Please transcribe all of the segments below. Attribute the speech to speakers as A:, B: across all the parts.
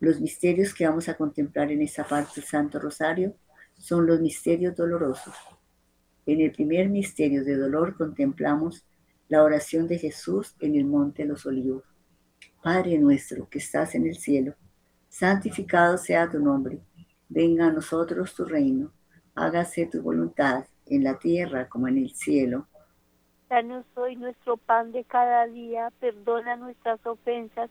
A: Los misterios que vamos a contemplar en esta parte del Santo Rosario son los misterios dolorosos. En el primer misterio de dolor contemplamos la oración de Jesús en el Monte de los Olivos. Padre nuestro que estás en el cielo, santificado sea tu nombre. Venga a nosotros tu reino. Hágase tu voluntad en la tierra como en el cielo.
B: Danos hoy nuestro pan de cada día, perdona nuestras ofensas,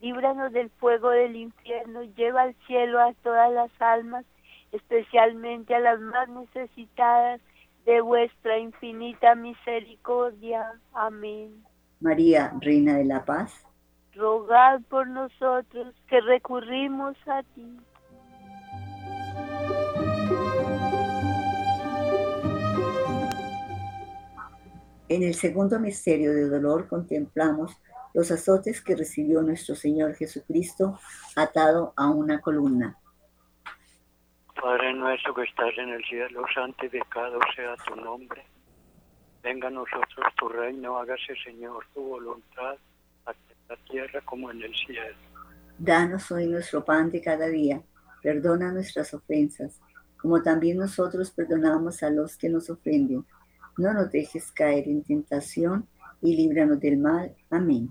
B: líbranos del fuego del infierno, lleva al cielo a todas las almas, especialmente a las más necesitadas de vuestra infinita misericordia. Amén.
A: María, Reina de la Paz
B: rogad por nosotros que recurrimos a ti.
A: En el segundo misterio de dolor contemplamos los azotes que recibió nuestro Señor Jesucristo atado a una columna.
C: Padre nuestro que estás en el cielo, santificado sea tu nombre. Venga a nosotros tu reino, hágase Señor tu voluntad la tierra como en el cielo.
A: Danos hoy nuestro pan de cada día, perdona nuestras ofensas, como también nosotros perdonamos a los que nos ofenden. No nos dejes caer en tentación y líbranos del mal. Amén.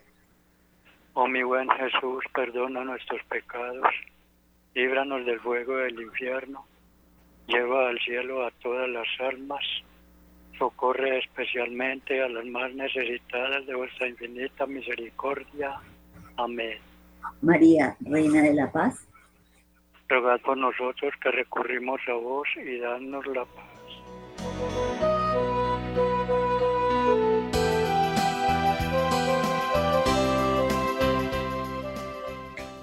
C: Oh mi buen Jesús, perdona nuestros pecados, líbranos del fuego del infierno, lleva al cielo a todas las almas, socorre especialmente a las más necesitadas de vuestra infinita misericordia. Amén.
A: María, Reina de la Paz.
C: Rogad por nosotros que recurrimos a vos y danos la paz.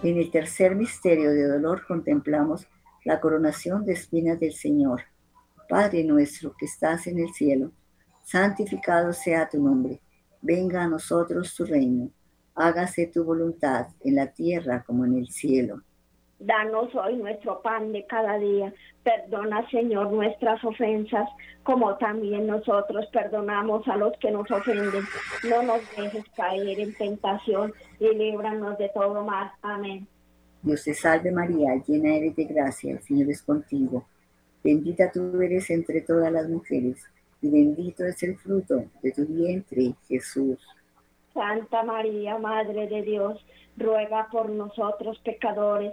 A: En el tercer misterio de dolor contemplamos la coronación de espinas del Señor. Padre nuestro que estás en el cielo, santificado sea tu nombre. Venga a nosotros tu reino. Hágase tu voluntad en la tierra como en el cielo.
D: Danos hoy nuestro pan de cada día. Perdona, Señor, nuestras ofensas, como también nosotros perdonamos a los que nos ofenden. No nos dejes caer en tentación y líbranos de todo mal. Amén.
A: Dios te salve María, llena eres de gracia, el Señor es contigo. Bendita tú eres entre todas las mujeres, y bendito es el fruto de tu vientre, Jesús.
D: Santa María, Madre de Dios, ruega por nosotros pecadores,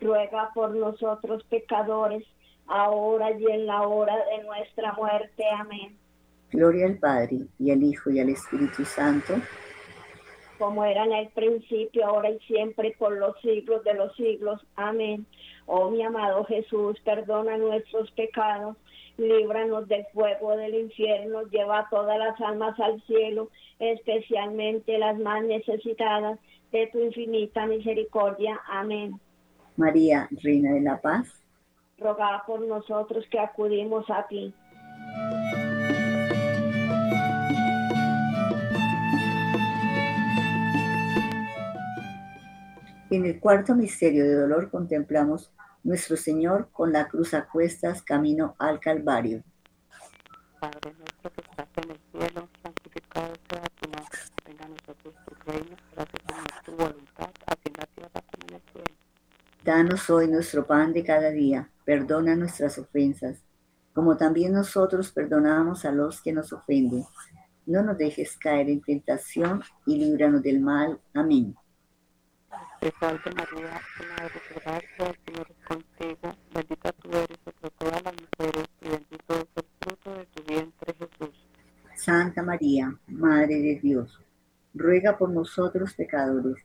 D: ruega por nosotros pecadores, ahora y en la hora de nuestra muerte. Amén.
A: Gloria al Padre, y al Hijo, y al Espíritu Santo.
D: Como era en el principio, ahora y siempre, por los siglos de los siglos. Amén. Oh mi amado Jesús, perdona nuestros pecados, líbranos del fuego del infierno, lleva todas las almas al cielo, especialmente las más necesitadas de tu infinita misericordia. Amén.
A: María, Reina de la Paz,
D: roga por nosotros que acudimos a ti.
A: En el cuarto misterio de dolor contemplamos nuestro Señor con la cruz a cuestas camino al Calvario.
E: Padre nuestro que estás en el cielo, santificado sea tu nombre. Venga a nosotros tu reino, gracias tu voluntad,
A: Danos hoy nuestro pan de cada día, perdona nuestras ofensas, como también nosotros perdonamos a los que nos ofenden. No nos dejes caer en tentación y líbranos del mal. Amén.
E: Te María, de el Señor es contigo, bendita tú eres entre todas las mujeres y bendito es el fruto de tu vientre Jesús.
A: Santa María, Madre de Dios, ruega por nosotros pecadores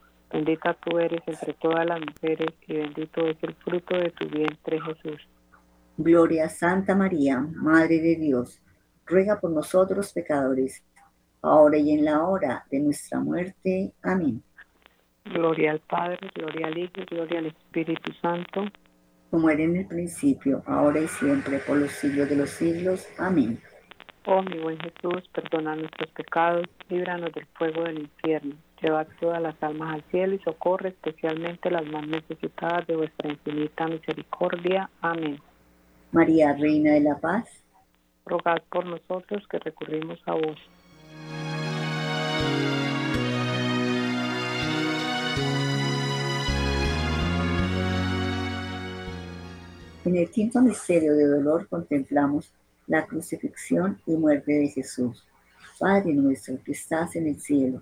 E: bendita tú eres entre todas las mujeres y bendito es el fruto de tu vientre Jesús.
A: Gloria a Santa María, Madre de Dios, ruega por nosotros pecadores, ahora y en la hora de nuestra muerte. Amén.
E: Gloria al Padre, gloria al Hijo, gloria al Espíritu Santo.
A: Como era en el principio, ahora y siempre, por los siglos de los siglos. Amén.
E: Oh mi buen Jesús, perdona nuestros pecados, líbranos del fuego del infierno, lleva todas las almas al cielo y socorre especialmente las más necesitadas de vuestra infinita misericordia. Amén.
A: María, Reina de la Paz,
E: rogad por nosotros que recurrimos a vos.
A: En el quinto misterio de dolor contemplamos la crucifixión y muerte de Jesús. Padre nuestro que estás en el cielo,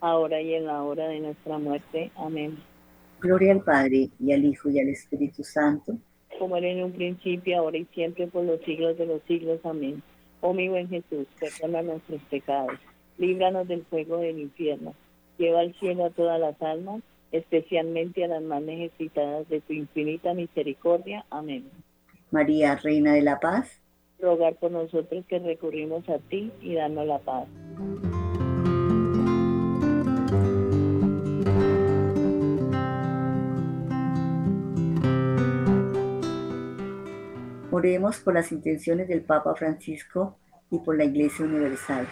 F: ahora y en la hora de nuestra muerte. Amén.
A: Gloria al Padre, y al Hijo, y al Espíritu Santo.
F: Como era en un principio, ahora y siempre, por los siglos de los siglos. Amén. Oh mi buen Jesús, perdona nuestros pecados, líbranos del fuego del infierno, lleva al cielo a todas las almas, especialmente a las más necesitadas de tu infinita misericordia. Amén.
A: María, Reina de la Paz,
F: rogar por nosotros que recurrimos a ti y danos la paz.
A: Oremos por las intenciones del Papa Francisco y por la Iglesia Universal.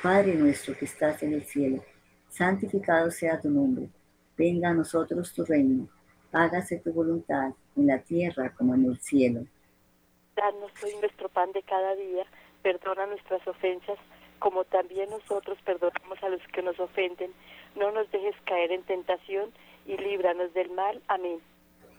A: Padre nuestro que estás en el cielo, santificado sea tu nombre. Venga a nosotros tu reino. Hágase tu voluntad en la tierra como en el cielo.
G: Danos hoy nuestro pan de cada día. Perdona nuestras ofensas como también nosotros perdonamos a los que nos ofenden. No nos dejes caer en tentación y líbranos del mal. Amén.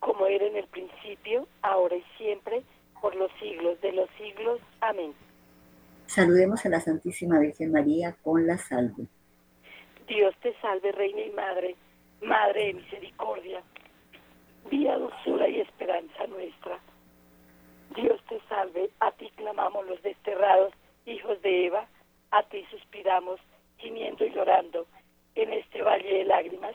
G: Como era en el principio, ahora y siempre, por los siglos de los siglos. Amén.
A: Saludemos a la Santísima Virgen María con la salve.
G: Dios te salve, Reina y Madre, Madre de misericordia, vía, dulzura y esperanza nuestra. Dios te salve, a ti clamamos los desterrados, hijos de Eva, a ti suspiramos, gimiendo y llorando en este valle de lágrimas.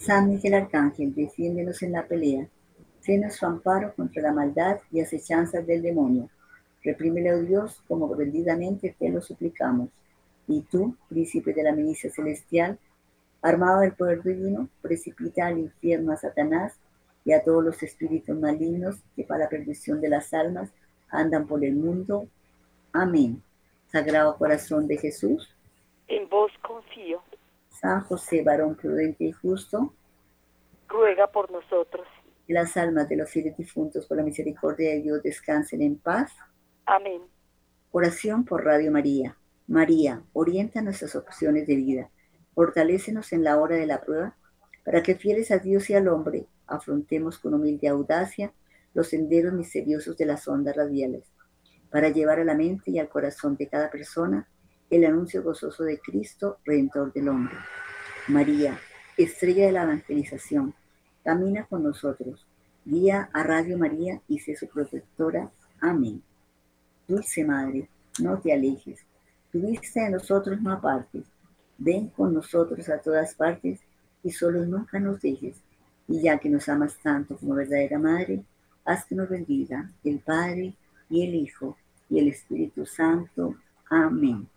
A: San Miguel Arcángel, defiéndenos en la pelea. Sé nuestro amparo contra la maldad y acechanzas del demonio. Reprímele, oh Dios, como rendidamente te lo suplicamos. Y tú, príncipe de la milicia celestial, armado del poder divino, precipita al infierno a Satanás y a todos los espíritus malignos que para la perdición de las almas andan por el mundo. Amén. Sagrado corazón de Jesús.
G: En vos confío.
A: San José, varón prudente y justo.
G: Ruega por nosotros.
A: Que las almas de los fieles difuntos por la misericordia de Dios descansen en paz.
G: Amén.
A: Oración por Radio María. María, orienta nuestras opciones de vida. Fortalécenos en la hora de la prueba para que fieles a Dios y al hombre afrontemos con humilde audacia los senderos misteriosos de las ondas radiales, para llevar a la mente y al corazón de cada persona el anuncio gozoso de Cristo, Redentor del hombre. María, estrella de la evangelización, camina con nosotros, guía a Radio María y sé su protectora. Amén. Dulce Madre, no te alejes, tu vista de nosotros no apartes, ven con nosotros a todas partes y solo nunca nos dejes. Y ya que nos amas tanto como verdadera Madre, haz que nos bendiga el Padre y el Hijo y el Espíritu Santo. Amén.